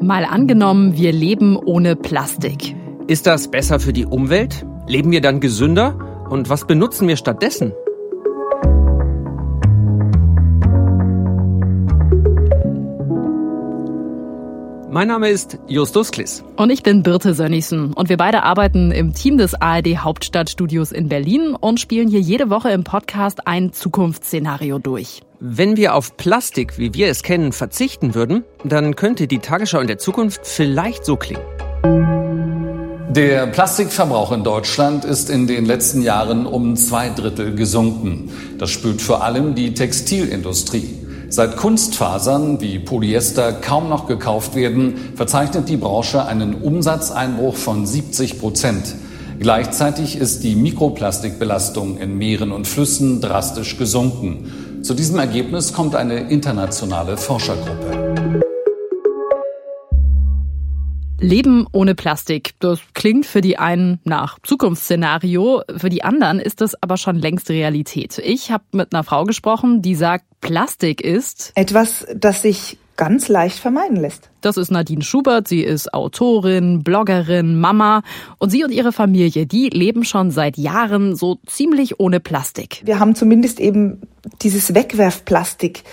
Mal angenommen, wir leben ohne Plastik. Ist das besser für die Umwelt? Leben wir dann gesünder? Und was benutzen wir stattdessen? Mein Name ist Justus Kliss. Und ich bin Birte Sönnigsen. Und wir beide arbeiten im Team des ARD Hauptstadtstudios in Berlin und spielen hier jede Woche im Podcast ein Zukunftsszenario durch. Wenn wir auf Plastik, wie wir es kennen, verzichten würden, dann könnte die Tagesschau in der Zukunft vielleicht so klingen. Der Plastikverbrauch in Deutschland ist in den letzten Jahren um zwei Drittel gesunken. Das spürt vor allem die Textilindustrie. Seit Kunstfasern wie Polyester kaum noch gekauft werden, verzeichnet die Branche einen Umsatzeinbruch von 70 Prozent. Gleichzeitig ist die Mikroplastikbelastung in Meeren und Flüssen drastisch gesunken. Zu diesem Ergebnis kommt eine internationale Forschergruppe. Leben ohne Plastik. Das klingt für die einen nach Zukunftsszenario, für die anderen ist das aber schon längst Realität. Ich habe mit einer Frau gesprochen, die sagt, Plastik ist etwas, das sich ganz leicht vermeiden lässt. Das ist Nadine Schubert. Sie ist Autorin, Bloggerin, Mama. Und sie und ihre Familie, die leben schon seit Jahren so ziemlich ohne Plastik. Wir haben zumindest eben dieses Wegwerfplastik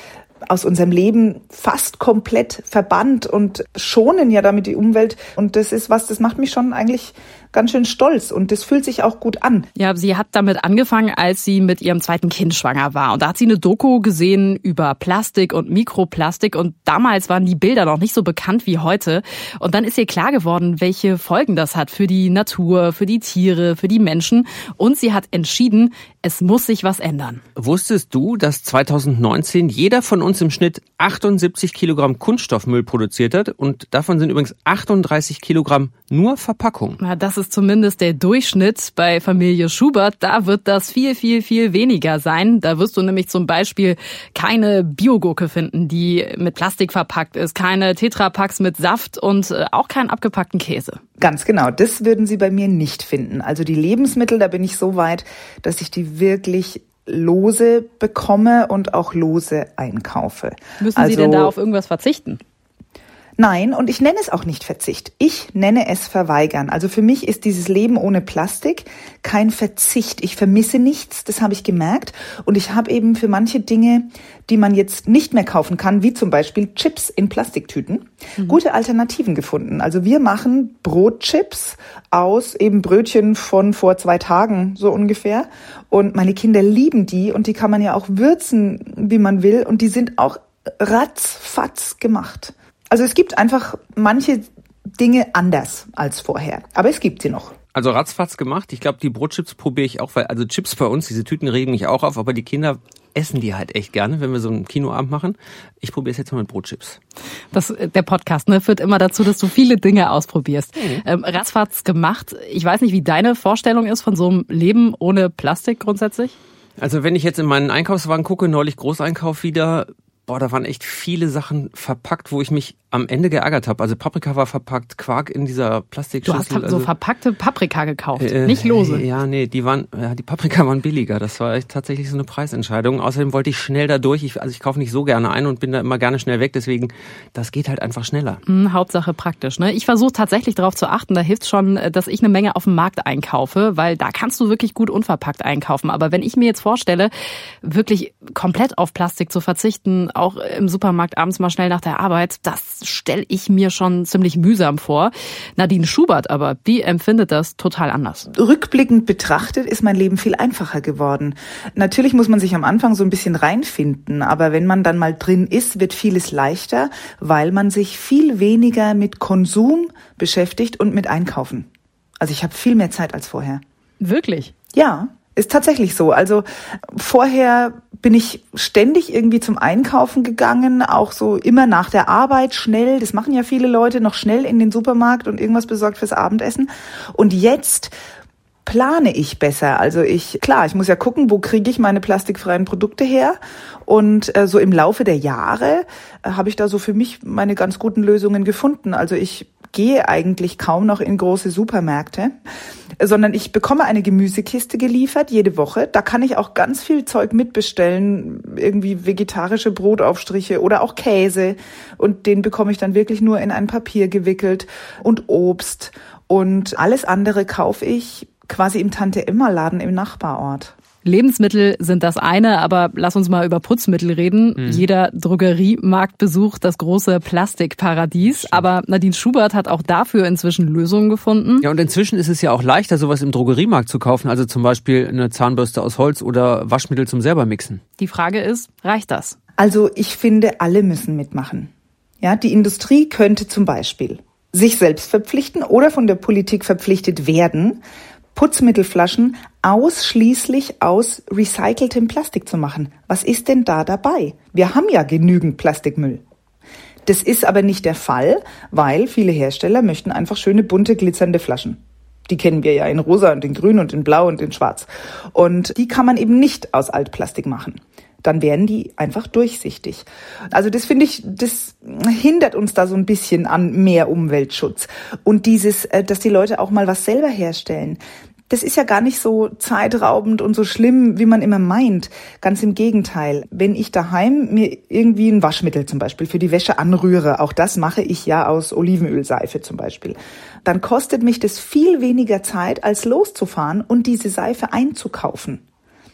aus unserem Leben fast komplett verbannt und schonen ja damit die Umwelt. Und das ist was, das macht mich schon eigentlich ganz schön stolz und das fühlt sich auch gut an. Ja, sie hat damit angefangen, als sie mit ihrem zweiten Kind schwanger war. Und da hat sie eine Doku gesehen über Plastik und Mikroplastik und damals waren die Bilder noch nicht so bekannt wie heute. Und dann ist ihr klar geworden, welche Folgen das hat für die Natur, für die Tiere, für die Menschen. Und sie hat entschieden, es muss sich was ändern. Wusstest du, dass 2019 jeder von uns im Schnitt 78 Kilogramm Kunststoffmüll produziert hat und davon sind übrigens 38 Kilogramm nur Verpackung? Na, das ist zumindest der Durchschnitt bei Familie Schubert. Da wird das viel, viel, viel weniger sein. Da wirst du nämlich zum Beispiel keine Biogurke finden, die mit Plastik verpackt ist, keine Tetrapacks mit Saft und äh, auch keinen abgepackten Käse. Ganz genau, das würden Sie bei mir nicht finden. Also die Lebensmittel, da bin ich so weit, dass ich die wirklich lose bekomme und auch lose einkaufe. Müssen also, Sie denn da auf irgendwas verzichten? Nein, und ich nenne es auch nicht Verzicht. Ich nenne es Verweigern. Also für mich ist dieses Leben ohne Plastik kein Verzicht. Ich vermisse nichts, das habe ich gemerkt. Und ich habe eben für manche Dinge, die man jetzt nicht mehr kaufen kann, wie zum Beispiel Chips in Plastiktüten, mhm. gute Alternativen gefunden. Also wir machen Brotchips aus eben Brötchen von vor zwei Tagen so ungefähr. Und meine Kinder lieben die und die kann man ja auch würzen, wie man will. Und die sind auch ratzfatz gemacht. Also es gibt einfach manche Dinge anders als vorher, aber es gibt sie noch. Also ratzfatz gemacht. Ich glaube, die Brotchips probiere ich auch, weil also Chips bei uns, diese Tüten regen mich auch auf, aber die Kinder essen die halt echt gerne, wenn wir so einen Kinoabend machen. Ich probiere es jetzt mal mit Brotchips. Das, der Podcast ne, führt immer dazu, dass du viele Dinge ausprobierst. Mhm. Ähm, ratzfatz gemacht. Ich weiß nicht, wie deine Vorstellung ist von so einem Leben ohne Plastik grundsätzlich. Also wenn ich jetzt in meinen Einkaufswagen gucke, neulich Großeinkauf wieder, boah, da waren echt viele Sachen verpackt, wo ich mich am Ende geärgert habe. Also Paprika war verpackt, Quark in dieser Plastikschüssel. Du hast also, so verpackte Paprika gekauft, äh, nicht lose. Ja, nee, die waren, ja, die Paprika waren billiger. Das war echt tatsächlich so eine Preisentscheidung. Außerdem wollte ich schnell da durch. Ich, also ich kaufe nicht so gerne ein und bin da immer gerne schnell weg. Deswegen, das geht halt einfach schneller. Mhm, Hauptsache praktisch. Ne? Ich versuche tatsächlich darauf zu achten. Da hilft schon, äh, dass ich eine Menge auf dem Markt einkaufe, weil da kannst du wirklich gut unverpackt einkaufen. Aber wenn ich mir jetzt vorstelle, wirklich komplett auf Plastik zu verzichten, auch im Supermarkt abends mal schnell nach der Arbeit, das stelle ich mir schon ziemlich mühsam vor. Nadine Schubert aber, die empfindet das total anders. Rückblickend betrachtet ist mein Leben viel einfacher geworden. Natürlich muss man sich am Anfang so ein bisschen reinfinden, aber wenn man dann mal drin ist, wird vieles leichter, weil man sich viel weniger mit Konsum beschäftigt und mit Einkaufen. Also ich habe viel mehr Zeit als vorher. Wirklich? Ja, ist tatsächlich so. Also vorher bin ich ständig irgendwie zum Einkaufen gegangen, auch so immer nach der Arbeit schnell. Das machen ja viele Leute noch schnell in den Supermarkt und irgendwas besorgt fürs Abendessen. Und jetzt plane ich besser. Also ich, klar, ich muss ja gucken, wo kriege ich meine plastikfreien Produkte her. Und äh, so im Laufe der Jahre äh, habe ich da so für mich meine ganz guten Lösungen gefunden. Also ich gehe eigentlich kaum noch in große Supermärkte, sondern ich bekomme eine Gemüsekiste geliefert jede Woche. Da kann ich auch ganz viel Zeug mitbestellen, irgendwie vegetarische Brotaufstriche oder auch Käse. Und den bekomme ich dann wirklich nur in ein Papier gewickelt und Obst. Und alles andere kaufe ich quasi im Tante-Emma-Laden im Nachbarort. Lebensmittel sind das eine, aber lass uns mal über Putzmittel reden. Mhm. Jeder Drogeriemarkt besucht das große Plastikparadies, aber Nadine Schubert hat auch dafür inzwischen Lösungen gefunden. Ja, und inzwischen ist es ja auch leichter, sowas im Drogeriemarkt zu kaufen, also zum Beispiel eine Zahnbürste aus Holz oder Waschmittel zum selber mixen. Die Frage ist, reicht das? Also ich finde, alle müssen mitmachen. Ja, die Industrie könnte zum Beispiel sich selbst verpflichten oder von der Politik verpflichtet werden, Putzmittelflaschen ausschließlich aus recyceltem Plastik zu machen. Was ist denn da dabei? Wir haben ja genügend Plastikmüll. Das ist aber nicht der Fall, weil viele Hersteller möchten einfach schöne bunte glitzernde Flaschen. Die kennen wir ja in rosa und in grün und in blau und in schwarz. Und die kann man eben nicht aus Altplastik machen dann werden die einfach durchsichtig. Also das finde ich, das hindert uns da so ein bisschen an mehr Umweltschutz. Und dieses, äh, dass die Leute auch mal was selber herstellen. Das ist ja gar nicht so zeitraubend und so schlimm, wie man immer meint. Ganz im Gegenteil. Wenn ich daheim mir irgendwie ein Waschmittel zum Beispiel für die Wäsche anrühre, auch das mache ich ja aus Olivenölseife zum Beispiel, dann kostet mich das viel weniger Zeit, als loszufahren und diese Seife einzukaufen.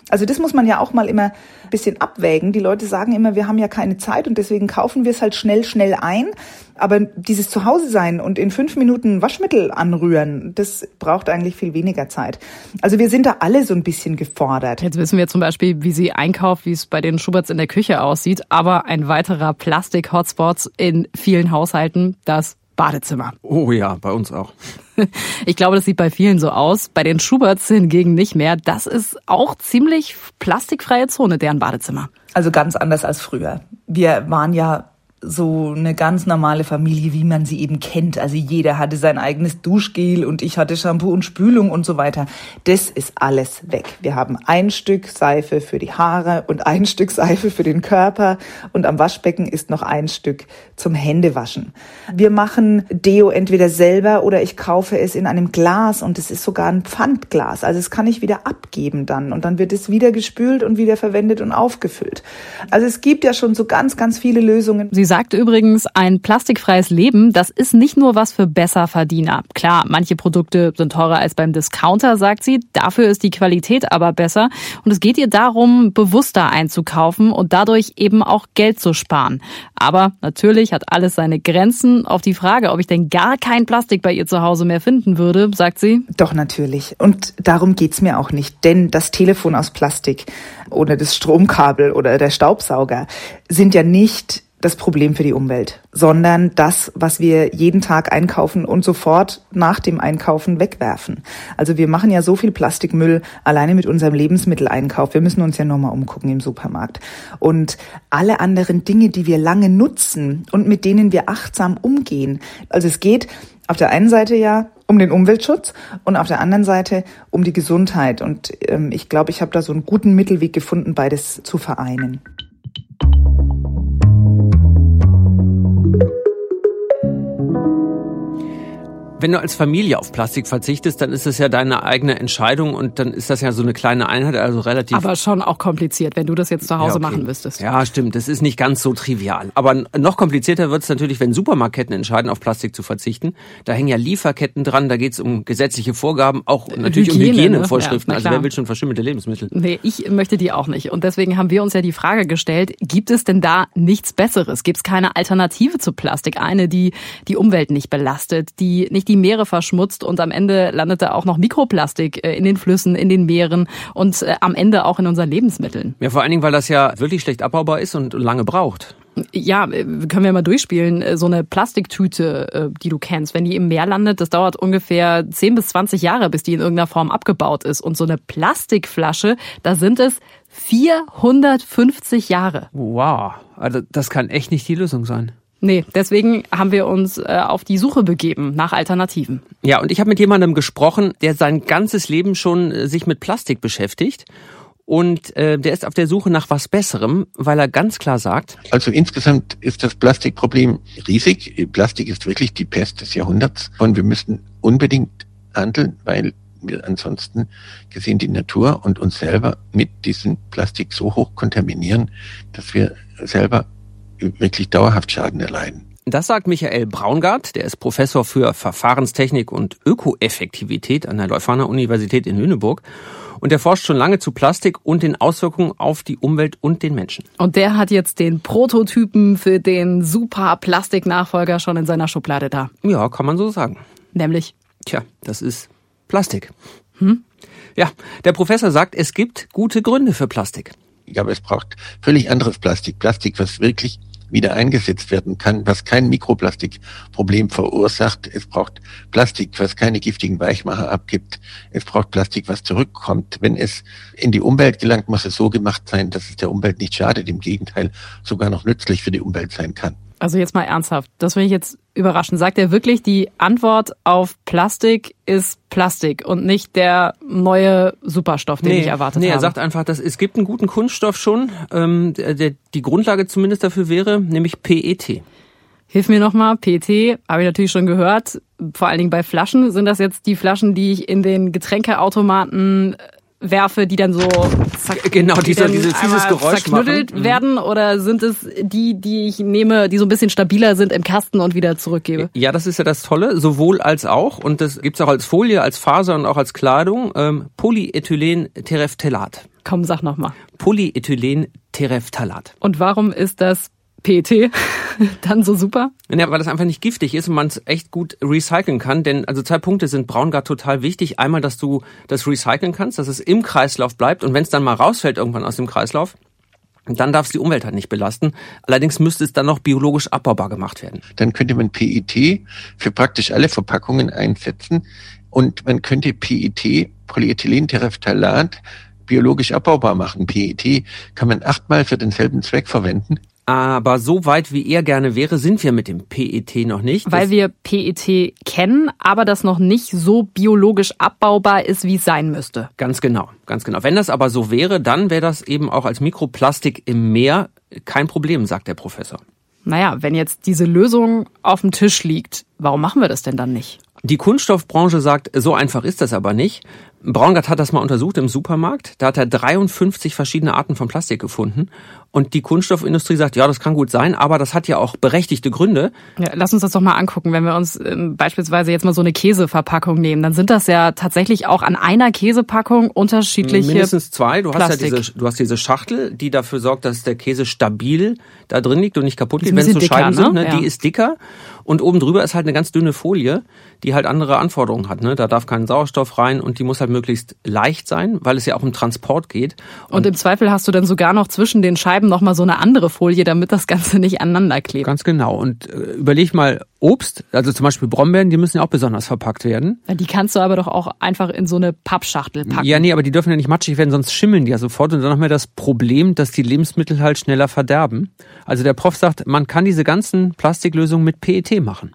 Also das muss man ja auch mal immer ein bisschen abwägen. Die Leute sagen immer, wir haben ja keine Zeit und deswegen kaufen wir es halt schnell, schnell ein. Aber dieses Zuhause sein und in fünf Minuten Waschmittel anrühren, das braucht eigentlich viel weniger Zeit. Also wir sind da alle so ein bisschen gefordert. Jetzt wissen wir zum Beispiel, wie sie einkauft, wie es bei den Schuberts in der Küche aussieht. Aber ein weiterer Plastik-Hotspot in vielen Haushalten, das Badezimmer. Oh ja, bei uns auch. Ich glaube, das sieht bei vielen so aus. Bei den Schuberts hingegen nicht mehr. Das ist auch ziemlich plastikfreie Zone, deren Badezimmer. Also ganz anders als früher. Wir waren ja so eine ganz normale Familie, wie man sie eben kennt. Also jeder hatte sein eigenes Duschgel und ich hatte Shampoo und Spülung und so weiter. Das ist alles weg. Wir haben ein Stück Seife für die Haare und ein Stück Seife für den Körper und am Waschbecken ist noch ein Stück zum Händewaschen. Wir machen Deo entweder selber oder ich kaufe es in einem Glas und es ist sogar ein Pfandglas. Also es kann ich wieder abgeben dann und dann wird es wieder gespült und wieder verwendet und aufgefüllt. Also es gibt ja schon so ganz, ganz viele Lösungen. Sie sagt übrigens, ein plastikfreies Leben, das ist nicht nur was für Besserverdiener. Klar, manche Produkte sind teurer als beim Discounter, sagt sie. Dafür ist die Qualität aber besser. Und es geht ihr darum, bewusster einzukaufen und dadurch eben auch Geld zu sparen. Aber natürlich hat alles seine Grenzen. Auf die Frage, ob ich denn gar kein Plastik bei ihr zu Hause mehr finden würde, sagt sie. Doch, natürlich. Und darum geht's mir auch nicht. Denn das Telefon aus Plastik oder das Stromkabel oder der Staubsauger sind ja nicht das Problem für die Umwelt, sondern das, was wir jeden Tag einkaufen und sofort nach dem Einkaufen wegwerfen. Also wir machen ja so viel Plastikmüll alleine mit unserem Lebensmitteleinkauf. Wir müssen uns ja nur mal umgucken im Supermarkt. Und alle anderen Dinge, die wir lange nutzen und mit denen wir achtsam umgehen. Also es geht auf der einen Seite ja um den Umweltschutz und auf der anderen Seite um die Gesundheit. Und ähm, ich glaube, ich habe da so einen guten Mittelweg gefunden, beides zu vereinen. Wenn du als Familie auf Plastik verzichtest, dann ist das ja deine eigene Entscheidung und dann ist das ja so eine kleine Einheit, also relativ. Aber schon auch kompliziert, wenn du das jetzt zu Hause ja, okay. machen müsstest. Ja, stimmt. Das ist nicht ganz so trivial. Aber noch komplizierter wird es natürlich, wenn Supermarktketten entscheiden, auf Plastik zu verzichten. Da hängen ja Lieferketten dran, da geht es um gesetzliche Vorgaben, auch natürlich Hygiene, um Hygienevorschriften. Ne? Ja, also wer will schon verschimmelte Lebensmittel? Nee, ich möchte die auch nicht. Und deswegen haben wir uns ja die Frage gestellt, gibt es denn da nichts Besseres? Gibt es keine Alternative zu Plastik? Eine, die die Umwelt nicht belastet, die nicht die Meere verschmutzt und am Ende landete auch noch Mikroplastik äh, in den Flüssen, in den Meeren und äh, am Ende auch in unseren Lebensmitteln. Ja, vor allen Dingen, weil das ja wirklich schlecht abbaubar ist und lange braucht. Ja, äh, können wir mal durchspielen. So eine Plastiktüte, die du kennst, wenn die im Meer landet, das dauert ungefähr 10 bis 20 Jahre, bis die in irgendeiner Form abgebaut ist. Und so eine Plastikflasche, da sind es 450 Jahre. Wow, also das kann echt nicht die Lösung sein. Nee, deswegen haben wir uns äh, auf die Suche begeben nach Alternativen. Ja, und ich habe mit jemandem gesprochen, der sein ganzes Leben schon äh, sich mit Plastik beschäftigt Und äh, der ist auf der Suche nach was Besserem, weil er ganz klar sagt. Also insgesamt ist das Plastikproblem riesig. Plastik ist wirklich die Pest des Jahrhunderts. Und wir müssen unbedingt handeln, weil wir ansonsten gesehen die Natur und uns selber mit diesem Plastik so hoch kontaminieren, dass wir selber wirklich dauerhaft Schaden erleiden. Das sagt Michael Braungart, der ist Professor für Verfahrenstechnik und Ökoeffektivität an der Leuphana Universität in Lüneburg. Und der forscht schon lange zu Plastik und den Auswirkungen auf die Umwelt und den Menschen. Und der hat jetzt den Prototypen für den super Plastiknachfolger schon in seiner Schublade da. Ja, kann man so sagen. Nämlich? Tja, das ist Plastik. Hm? Ja, der Professor sagt, es gibt gute Gründe für Plastik. Aber es braucht völlig anderes Plastik. Plastik, was wirklich wieder eingesetzt werden kann, was kein Mikroplastikproblem verursacht. Es braucht Plastik, was keine giftigen Weichmacher abgibt. Es braucht Plastik, was zurückkommt. Wenn es in die Umwelt gelangt, muss es so gemacht sein, dass es der Umwelt nicht schadet, im Gegenteil sogar noch nützlich für die Umwelt sein kann. Also jetzt mal ernsthaft, das will ich jetzt überraschen. Sagt er wirklich, die Antwort auf Plastik ist Plastik und nicht der neue Superstoff, den nee, ich erwartet nee, habe? Nee, er sagt einfach, dass es gibt einen guten Kunststoff schon. Ähm, der, die Grundlage zumindest dafür wäre, nämlich PET. Hilf mir nochmal, PET, habe ich natürlich schon gehört. Vor allen Dingen bei Flaschen. Sind das jetzt die Flaschen, die ich in den Getränkeautomaten werfe, die dann so zack, genau die dieser, dieses, dieses Geräusch zerknüttelt machen. Werden oder sind es die, die ich nehme, die so ein bisschen stabiler sind im Kasten und wieder zurückgebe? Ja, das ist ja das Tolle, sowohl als auch und das gibt's auch als Folie, als Faser und auch als Kleidung. Ähm, Polyethylen-Tereftalat. Komm, sag nochmal. Polyethylen-Tereftalat. Und warum ist das PET dann so super? Ja, weil das einfach nicht giftig ist und man es echt gut recyceln kann. Denn also zwei Punkte sind Braungart total wichtig. Einmal, dass du das recyceln kannst, dass es im Kreislauf bleibt und wenn es dann mal rausfällt irgendwann aus dem Kreislauf, dann darf es die Umwelt halt nicht belasten. Allerdings müsste es dann noch biologisch abbaubar gemacht werden. Dann könnte man PET für praktisch alle Verpackungen einsetzen und man könnte PET, Polyethylentereftalat, biologisch abbaubar machen. PET kann man achtmal für denselben Zweck verwenden. Aber so weit, wie er gerne wäre, sind wir mit dem PET noch nicht. Weil das wir PET kennen, aber das noch nicht so biologisch abbaubar ist, wie es sein müsste. Ganz genau, ganz genau. Wenn das aber so wäre, dann wäre das eben auch als Mikroplastik im Meer kein Problem, sagt der Professor. Naja, wenn jetzt diese Lösung auf dem Tisch liegt, warum machen wir das denn dann nicht? Die Kunststoffbranche sagt, so einfach ist das aber nicht. Braungart hat das mal untersucht im Supermarkt. Da hat er 53 verschiedene Arten von Plastik gefunden. Und die Kunststoffindustrie sagt, ja, das kann gut sein, aber das hat ja auch berechtigte Gründe. Ja, lass uns das doch mal angucken. Wenn wir uns äh, beispielsweise jetzt mal so eine Käseverpackung nehmen, dann sind das ja tatsächlich auch an einer Käsepackung unterschiedliche Mindestens zwei. Du Plastik. hast ja diese, du hast diese Schachtel, die dafür sorgt, dass der Käse stabil da drin liegt und nicht kaputt geht, wenn es so dicker, Scheiben sind. Ne? Ja. Die ist dicker. Und oben drüber ist halt eine ganz dünne Folie, die halt andere Anforderungen hat. Ne? Da darf kein Sauerstoff rein und die muss halt möglichst leicht sein, weil es ja auch um Transport geht. Und, und im Zweifel hast du dann sogar noch zwischen den Scheiben nochmal so eine andere Folie, damit das Ganze nicht aneinander klebt. Ganz genau. Und äh, überleg mal, Obst, also zum Beispiel Brombeeren, die müssen ja auch besonders verpackt werden. Ja, die kannst du aber doch auch einfach in so eine Pappschachtel packen. Ja, nee, aber die dürfen ja nicht matschig werden, sonst schimmeln die ja sofort. Und dann haben wir das Problem, dass die Lebensmittel halt schneller verderben. Also der Prof sagt, man kann diese ganzen Plastiklösungen mit PET machen.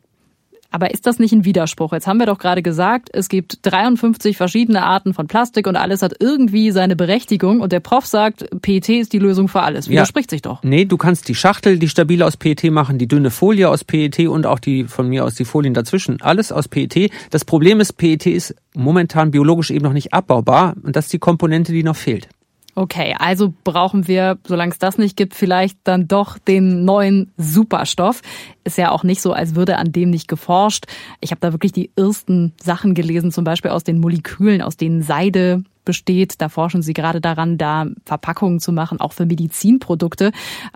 Aber ist das nicht ein Widerspruch? Jetzt haben wir doch gerade gesagt, es gibt 53 verschiedene Arten von Plastik und alles hat irgendwie seine Berechtigung und der Prof sagt, PET ist die Lösung für alles. Widerspricht ja. sich doch. Nee, du kannst die Schachtel, die stabile aus PET machen, die dünne Folie aus PET und auch die von mir aus die Folien dazwischen. Alles aus PET. Das Problem ist, PET ist momentan biologisch eben noch nicht abbaubar und das ist die Komponente, die noch fehlt. Okay, also brauchen wir, solange es das nicht gibt, vielleicht dann doch den neuen Superstoff. Ist ja auch nicht so, als würde an dem nicht geforscht. Ich habe da wirklich die ersten Sachen gelesen, zum Beispiel aus den Molekülen, aus denen Seide besteht. Da forschen sie gerade daran, da Verpackungen zu machen, auch für Medizinprodukte.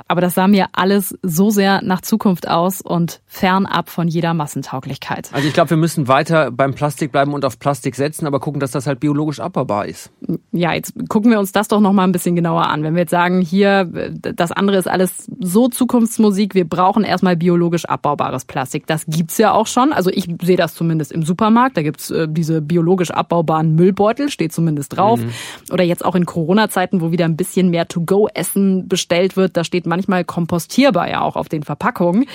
Aber das sah mir alles so sehr nach Zukunft aus und fernab von jeder Massentauglichkeit. Also ich glaube, wir müssen weiter beim Plastik bleiben und auf Plastik setzen, aber gucken, dass das halt biologisch abbaubar ist. Ja, jetzt gucken wir uns das doch noch mal ein bisschen genauer an. Wenn wir jetzt sagen, hier, das andere ist alles so Zukunftsmusik, wir brauchen erstmal biologisch abbaubares Plastik. Das gibt's ja auch schon. Also ich sehe das zumindest im Supermarkt. Da gibt's äh, diese biologisch abbaubaren Müllbeutel, steht zumindest drauf. Mhm. Oder jetzt auch in Corona-Zeiten, wo wieder ein bisschen mehr To-Go-Essen bestellt wird, da steht manchmal kompostierbar ja auch auf den Verpackungen.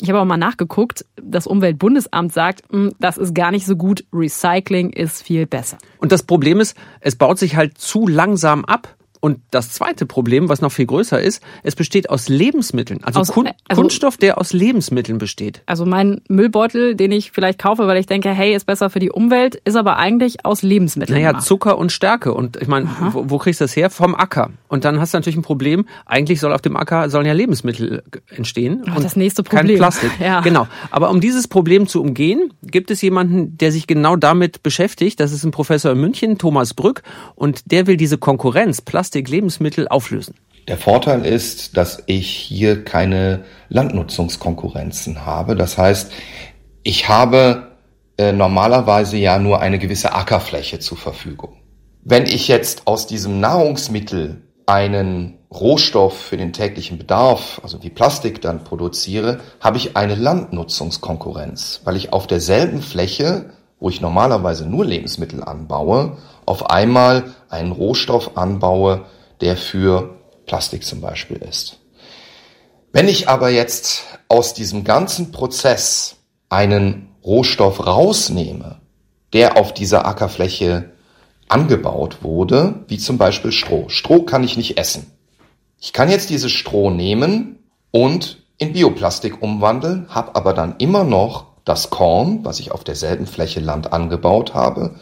Ich habe auch mal nachgeguckt, das Umweltbundesamt sagt, hm, das ist gar nicht so gut, Recycling ist viel besser. Und das Problem ist, es baut sich halt zu langsam ab. Und das zweite Problem, was noch viel größer ist, es besteht aus Lebensmitteln. Also, aus, Kun also Kunststoff, der aus Lebensmitteln besteht. Also mein Müllbeutel, den ich vielleicht kaufe, weil ich denke, hey, ist besser für die Umwelt, ist aber eigentlich aus Lebensmitteln. Naja, gemacht. Zucker und Stärke. Und ich meine, wo, wo, kriegst du das her? Vom Acker. Und dann hast du natürlich ein Problem. Eigentlich soll auf dem Acker sollen ja Lebensmittel entstehen. Oh, das nächste Problem. Kein Plastik. Ja. Genau. Aber um dieses Problem zu umgehen, gibt es jemanden, der sich genau damit beschäftigt. Das ist ein Professor in München, Thomas Brück. Und der will diese Konkurrenz Plastik-Lebensmittel auflösen. Der Vorteil ist, dass ich hier keine Landnutzungskonkurrenzen habe. Das heißt, ich habe äh, normalerweise ja nur eine gewisse Ackerfläche zur Verfügung. Wenn ich jetzt aus diesem Nahrungsmittel einen Rohstoff für den täglichen Bedarf, also wie Plastik dann produziere, habe ich eine Landnutzungskonkurrenz, weil ich auf derselben Fläche, wo ich normalerweise nur Lebensmittel anbaue, auf einmal einen Rohstoff anbaue, der für Plastik zum Beispiel ist. Wenn ich aber jetzt aus diesem ganzen Prozess einen Rohstoff rausnehme, der auf dieser Ackerfläche angebaut wurde, wie zum Beispiel Stroh. Stroh kann ich nicht essen. Ich kann jetzt dieses Stroh nehmen und in Bioplastik umwandeln, habe aber dann immer noch das Korn, was ich auf derselben Fläche Land angebaut habe,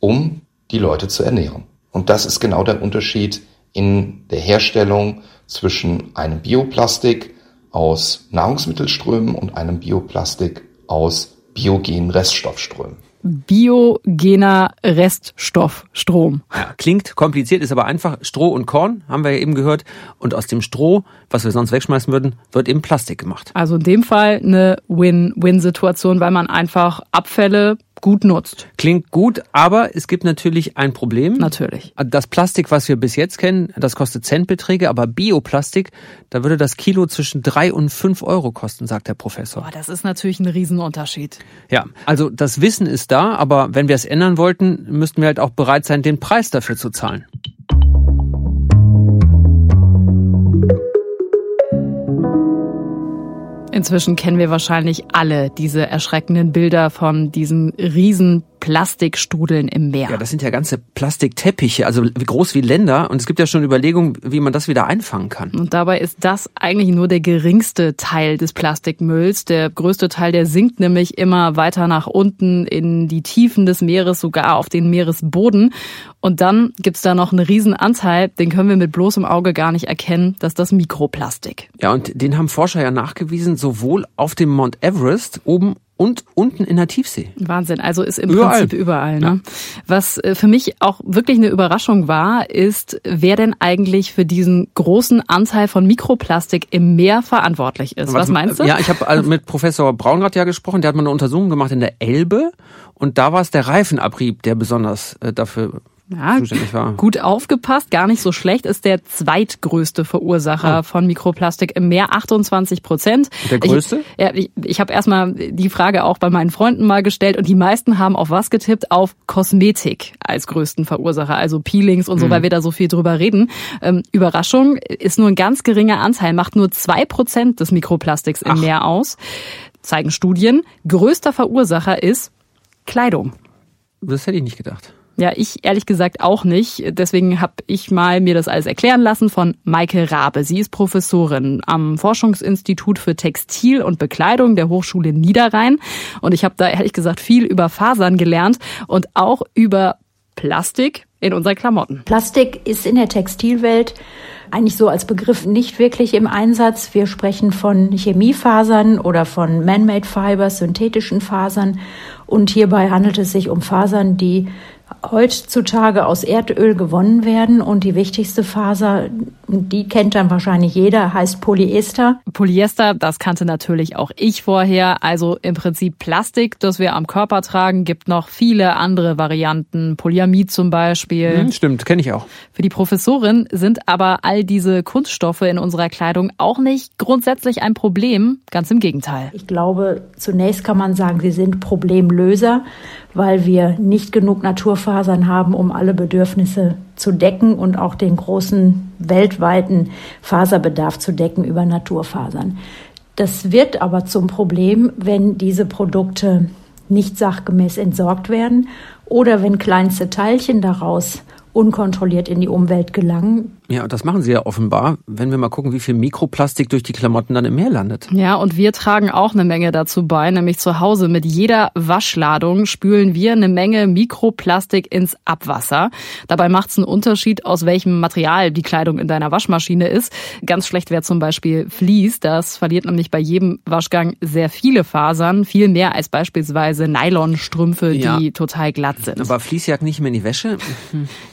um die Leute zu ernähren. Und das ist genau der Unterschied in der Herstellung zwischen einem Bioplastik aus Nahrungsmittelströmen und einem Bioplastik aus biogenen Reststoffströmen biogener Reststoffstrom. Ja, klingt kompliziert, ist aber einfach. Stroh und Korn haben wir ja eben gehört. Und aus dem Stroh, was wir sonst wegschmeißen würden, wird eben Plastik gemacht. Also in dem Fall eine Win-Win-Situation, weil man einfach Abfälle gut nutzt. Klingt gut, aber es gibt natürlich ein Problem. Natürlich. Das Plastik, was wir bis jetzt kennen, das kostet Centbeträge, aber Bioplastik, da würde das Kilo zwischen drei und fünf Euro kosten, sagt der Professor. Boah, das ist natürlich ein Riesenunterschied. Ja, also das Wissen ist da, aber wenn wir es ändern wollten, müssten wir halt auch bereit sein, den Preis dafür zu zahlen. Inzwischen kennen wir wahrscheinlich alle diese erschreckenden Bilder von diesen riesen Plastikstrudeln im Meer. Ja, das sind ja ganze Plastikteppiche, also groß wie Länder. Und es gibt ja schon Überlegungen, wie man das wieder einfangen kann. Und dabei ist das eigentlich nur der geringste Teil des Plastikmülls. Der größte Teil, der sinkt nämlich immer weiter nach unten in die Tiefen des Meeres, sogar auf den Meeresboden. Und dann gibt's da noch einen riesen Anteil, den können wir mit bloßem Auge gar nicht erkennen, das ist das Mikroplastik. Ja, und den haben Forscher ja nachgewiesen, sowohl auf dem Mount Everest oben und unten in der Tiefsee. Wahnsinn, also ist im überall. Prinzip überall. Ne? Ja. Was äh, für mich auch wirklich eine Überraschung war, ist, wer denn eigentlich für diesen großen Anteil von Mikroplastik im Meer verantwortlich ist. Was, Was meinst du? Ja, ich habe also mit Professor Braunrad ja gesprochen, der hat mal eine Untersuchung gemacht in der Elbe und da war es der Reifenabrieb, der besonders äh, dafür ja, gut aufgepasst, gar nicht so schlecht, ist der zweitgrößte Verursacher oh. von Mikroplastik im Meer, 28 Prozent. Der größte? Ich, ja, ich, ich habe erstmal die Frage auch bei meinen Freunden mal gestellt und die meisten haben auf was getippt? Auf Kosmetik als größten Verursacher, also Peelings und so, mhm. weil wir da so viel drüber reden. Ähm, Überraschung, ist nur ein ganz geringer Anteil, macht nur zwei Prozent des Mikroplastiks im Ach. Meer aus, zeigen Studien. Größter Verursacher ist Kleidung. Das hätte ich nicht gedacht. Ja, ich ehrlich gesagt auch nicht. Deswegen habe ich mal mir das alles erklären lassen von Maike Rabe. Sie ist Professorin am Forschungsinstitut für Textil und Bekleidung der Hochschule Niederrhein. Und ich habe da ehrlich gesagt viel über Fasern gelernt und auch über Plastik in unseren Klamotten. Plastik ist in der Textilwelt eigentlich so als Begriff nicht wirklich im Einsatz. Wir sprechen von Chemiefasern oder von Man-Made Fibers, synthetischen Fasern. Und hierbei handelt es sich um Fasern, die heutzutage aus Erdöl gewonnen werden und die wichtigste Faser, die kennt dann wahrscheinlich jeder, heißt Polyester. Polyester, das kannte natürlich auch ich vorher. Also im Prinzip Plastik, das wir am Körper tragen, gibt noch viele andere Varianten. Polyamid zum Beispiel. Hm, stimmt, kenne ich auch. Für die Professorin sind aber all diese Kunststoffe in unserer Kleidung auch nicht grundsätzlich ein Problem. Ganz im Gegenteil. Ich glaube, zunächst kann man sagen, sie sind Problemlöser, weil wir nicht genug Naturfasern haben, um alle Bedürfnisse zu decken und auch den großen weltweiten Faserbedarf zu decken über Naturfasern. Das wird aber zum Problem, wenn diese Produkte nicht sachgemäß entsorgt werden oder wenn kleinste Teilchen daraus unkontrolliert in die Umwelt gelangen. Ja, und das machen sie ja offenbar, wenn wir mal gucken, wie viel Mikroplastik durch die Klamotten dann im Meer landet. Ja, und wir tragen auch eine Menge dazu bei, nämlich zu Hause mit jeder Waschladung spülen wir eine Menge Mikroplastik ins Abwasser. Dabei macht es einen Unterschied, aus welchem Material die Kleidung in deiner Waschmaschine ist. Ganz schlecht wäre zum Beispiel Vlies, das verliert nämlich bei jedem Waschgang sehr viele Fasern, viel mehr als beispielsweise Nylonstrümpfe, ja. die total glatt sind. Aber Vlies jagt nicht mehr in die Wäsche?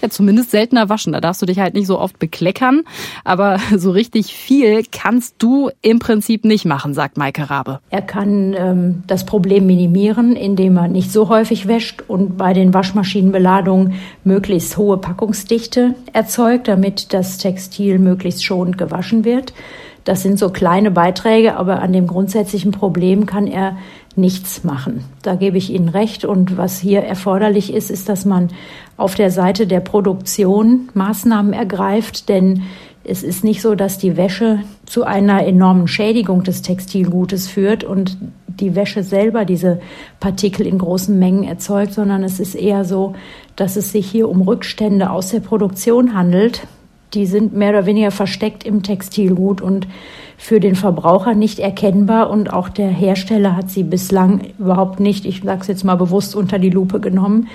Ja, zumindest seltener waschen. Da darfst du dich halt nicht so oft bekleckern. Aber so richtig viel kannst du im Prinzip nicht machen, sagt Maike Rabe. Er kann ähm, das Problem minimieren, indem er nicht so häufig wäscht und bei den Waschmaschinenbeladungen möglichst hohe Packungsdichte erzeugt, damit das Textil möglichst schonend gewaschen wird. Das sind so kleine Beiträge, aber an dem grundsätzlichen Problem kann er nichts machen. Da gebe ich Ihnen recht. Und was hier erforderlich ist, ist, dass man auf der Seite der Produktion Maßnahmen ergreift, denn es ist nicht so, dass die Wäsche zu einer enormen Schädigung des Textilgutes führt und die Wäsche selber diese Partikel in großen Mengen erzeugt, sondern es ist eher so, dass es sich hier um Rückstände aus der Produktion handelt. Die sind mehr oder weniger versteckt im Textilgut und für den Verbraucher nicht erkennbar und auch der Hersteller hat sie bislang überhaupt nicht, ich sage es jetzt mal bewusst, unter die Lupe genommen,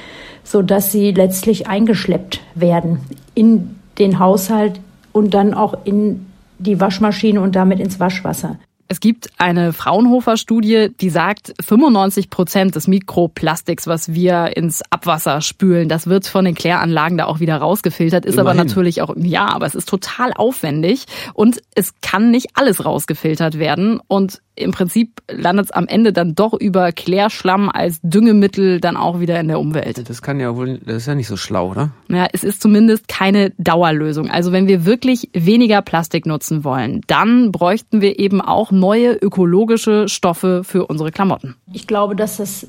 so dass sie letztlich eingeschleppt werden in den Haushalt und dann auch in die Waschmaschine und damit ins Waschwasser. Es gibt eine Fraunhofer-Studie, die sagt, 95 Prozent des Mikroplastiks, was wir ins Abwasser spülen, das wird von den Kläranlagen da auch wieder rausgefiltert, ist Immerhin. aber natürlich auch, ja, aber es ist total aufwendig und es kann nicht alles rausgefiltert werden und im Prinzip landet es am Ende dann doch über Klärschlamm als Düngemittel dann auch wieder in der Umwelt. Das kann ja wohl, das ist ja nicht so schlau, oder? Ja, es ist zumindest keine Dauerlösung. Also wenn wir wirklich weniger Plastik nutzen wollen, dann bräuchten wir eben auch neue ökologische Stoffe für unsere Klamotten. Ich glaube, dass das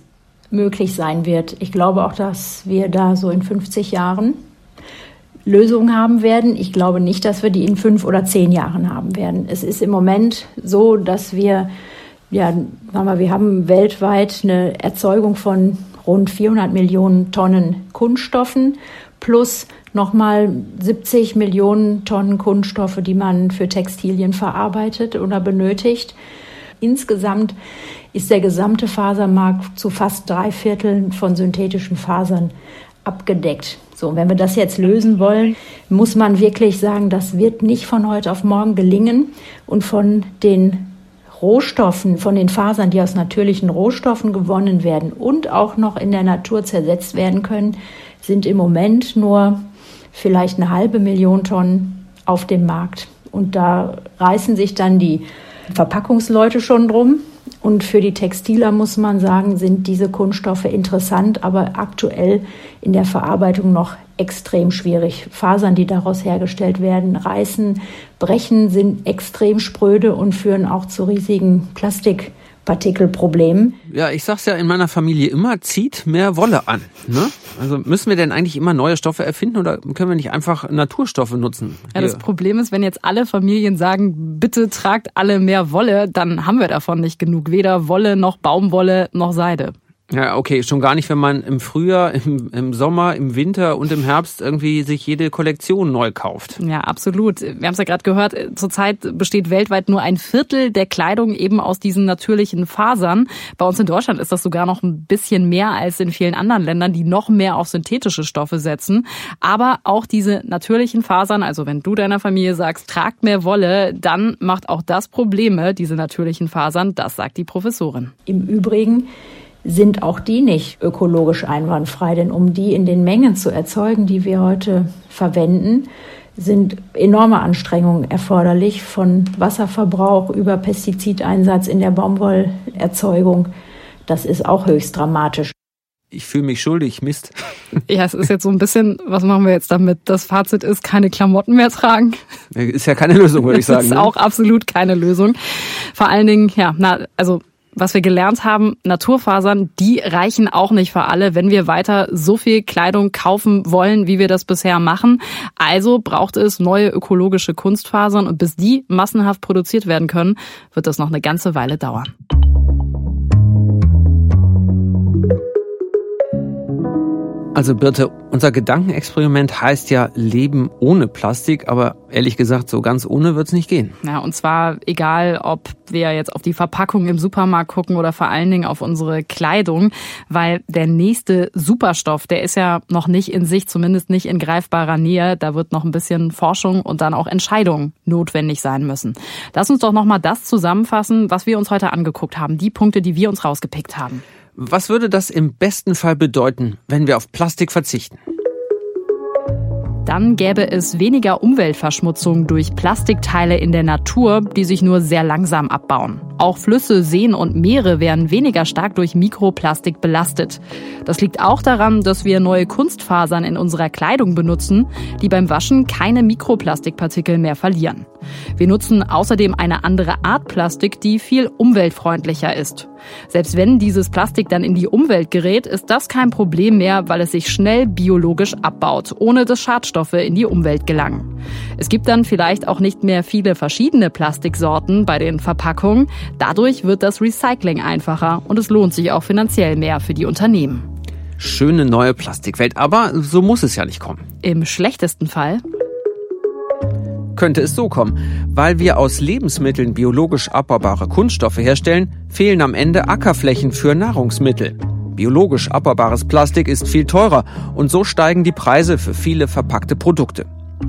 möglich sein wird. Ich glaube auch, dass wir da so in 50 Jahren Lösungen haben werden. Ich glaube nicht, dass wir die in fünf oder zehn Jahren haben werden. Es ist im Moment so, dass wir, ja, sagen wir, wir haben weltweit eine Erzeugung von rund 400 Millionen Tonnen Kunststoffen plus nochmal 70 Millionen Tonnen Kunststoffe, die man für Textilien verarbeitet oder benötigt. Insgesamt ist der gesamte Fasermarkt zu fast drei Vierteln von synthetischen Fasern abgedeckt. So, wenn wir das jetzt lösen wollen, muss man wirklich sagen, das wird nicht von heute auf morgen gelingen. Und von den Rohstoffen, von den Fasern, die aus natürlichen Rohstoffen gewonnen werden und auch noch in der Natur zersetzt werden können, sind im Moment nur vielleicht eine halbe Million Tonnen auf dem Markt. Und da reißen sich dann die Verpackungsleute schon drum. Und für die Textiler muss man sagen, sind diese Kunststoffe interessant, aber aktuell in der Verarbeitung noch extrem schwierig. Fasern, die daraus hergestellt werden, reißen, brechen, sind extrem spröde und führen auch zu riesigen Plastik Partikelproblem. Ja, ich sag's ja in meiner Familie immer, zieht mehr Wolle an. Ne? Also müssen wir denn eigentlich immer neue Stoffe erfinden oder können wir nicht einfach Naturstoffe nutzen? Ja, das Problem ist, wenn jetzt alle Familien sagen, bitte tragt alle mehr Wolle, dann haben wir davon nicht genug. Weder Wolle noch Baumwolle noch Seide. Ja, okay, schon gar nicht, wenn man im Frühjahr, im, im Sommer, im Winter und im Herbst irgendwie sich jede Kollektion neu kauft. Ja, absolut. Wir haben es ja gerade gehört, zurzeit besteht weltweit nur ein Viertel der Kleidung eben aus diesen natürlichen Fasern. Bei uns in Deutschland ist das sogar noch ein bisschen mehr als in vielen anderen Ländern, die noch mehr auf synthetische Stoffe setzen. Aber auch diese natürlichen Fasern, also wenn du deiner Familie sagst, tragt mehr Wolle, dann macht auch das Probleme, diese natürlichen Fasern, das sagt die Professorin. Im Übrigen sind auch die nicht ökologisch einwandfrei. Denn um die in den Mengen zu erzeugen, die wir heute verwenden, sind enorme Anstrengungen erforderlich, von Wasserverbrauch über Pestizideinsatz in der Baumwollerzeugung. Das ist auch höchst dramatisch. Ich fühle mich schuldig, Mist. Ja, es ist jetzt so ein bisschen, was machen wir jetzt damit? Das Fazit ist, keine Klamotten mehr tragen. Ist ja keine Lösung, würde ich sagen. Das ist ne? auch absolut keine Lösung. Vor allen Dingen, ja, na, also was wir gelernt haben, Naturfasern, die reichen auch nicht für alle, wenn wir weiter so viel Kleidung kaufen wollen, wie wir das bisher machen. Also braucht es neue ökologische Kunstfasern und bis die massenhaft produziert werden können, wird das noch eine ganze Weile dauern. Also Birte, unser Gedankenexperiment heißt ja Leben ohne Plastik, aber ehrlich gesagt, so ganz ohne wird's nicht gehen. Ja, und zwar egal, ob wir jetzt auf die Verpackung im Supermarkt gucken oder vor allen Dingen auf unsere Kleidung, weil der nächste Superstoff, der ist ja noch nicht in sich, zumindest nicht in greifbarer Nähe. Da wird noch ein bisschen Forschung und dann auch Entscheidungen notwendig sein müssen. Lass uns doch nochmal das zusammenfassen, was wir uns heute angeguckt haben, die Punkte, die wir uns rausgepickt haben. Was würde das im besten Fall bedeuten, wenn wir auf Plastik verzichten? Dann gäbe es weniger Umweltverschmutzung durch Plastikteile in der Natur, die sich nur sehr langsam abbauen. Auch Flüsse, Seen und Meere werden weniger stark durch Mikroplastik belastet. Das liegt auch daran, dass wir neue Kunstfasern in unserer Kleidung benutzen, die beim Waschen keine Mikroplastikpartikel mehr verlieren. Wir nutzen außerdem eine andere Art Plastik, die viel umweltfreundlicher ist. Selbst wenn dieses Plastik dann in die Umwelt gerät, ist das kein Problem mehr, weil es sich schnell biologisch abbaut, ohne dass Schadstoffe in die Umwelt gelangen. Es gibt dann vielleicht auch nicht mehr viele verschiedene Plastiksorten bei den Verpackungen. Dadurch wird das Recycling einfacher und es lohnt sich auch finanziell mehr für die Unternehmen. Schöne neue Plastikwelt, aber so muss es ja nicht kommen. Im schlechtesten Fall könnte es so kommen. Weil wir aus Lebensmitteln biologisch abbaubare Kunststoffe herstellen, fehlen am Ende Ackerflächen für Nahrungsmittel. Biologisch abbaubares Plastik ist viel teurer und so steigen die Preise für viele verpackte Produkte.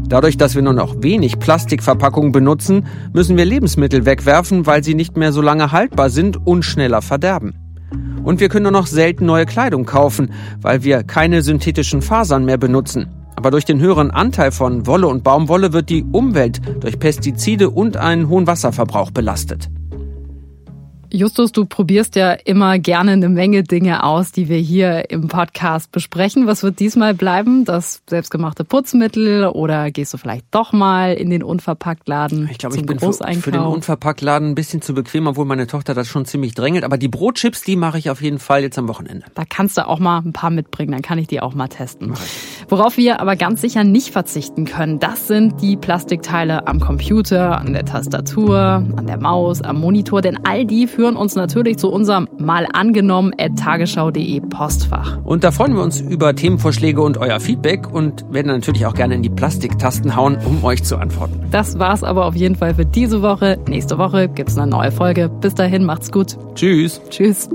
Dadurch, dass wir nur noch wenig Plastikverpackungen benutzen, müssen wir Lebensmittel wegwerfen, weil sie nicht mehr so lange haltbar sind und schneller verderben. Und wir können nur noch selten neue Kleidung kaufen, weil wir keine synthetischen Fasern mehr benutzen. Aber durch den höheren Anteil von Wolle und Baumwolle wird die Umwelt durch Pestizide und einen hohen Wasserverbrauch belastet. Justus, du probierst ja immer gerne eine Menge Dinge aus, die wir hier im Podcast besprechen. Was wird diesmal bleiben? Das selbstgemachte Putzmittel oder gehst du vielleicht doch mal in den Unverpacktladen? Ich glaube, ich bin für, für den Unverpacktladen ein bisschen zu bequem, obwohl meine Tochter das schon ziemlich drängelt. Aber die Brotchips, die mache ich auf jeden Fall jetzt am Wochenende. Da kannst du auch mal ein paar mitbringen, dann kann ich die auch mal testen. Worauf wir aber ganz sicher nicht verzichten können, das sind die Plastikteile am Computer, an der Tastatur, an der Maus, am Monitor, denn all die führen uns natürlich zu unserem mal angenommen at tagesschau.de Postfach. Und da freuen wir uns über Themenvorschläge und euer Feedback und werden natürlich auch gerne in die Plastiktasten hauen, um euch zu antworten. Das war's aber auf jeden Fall für diese Woche. Nächste Woche gibt's eine neue Folge. Bis dahin macht's gut. Tschüss. Tschüss.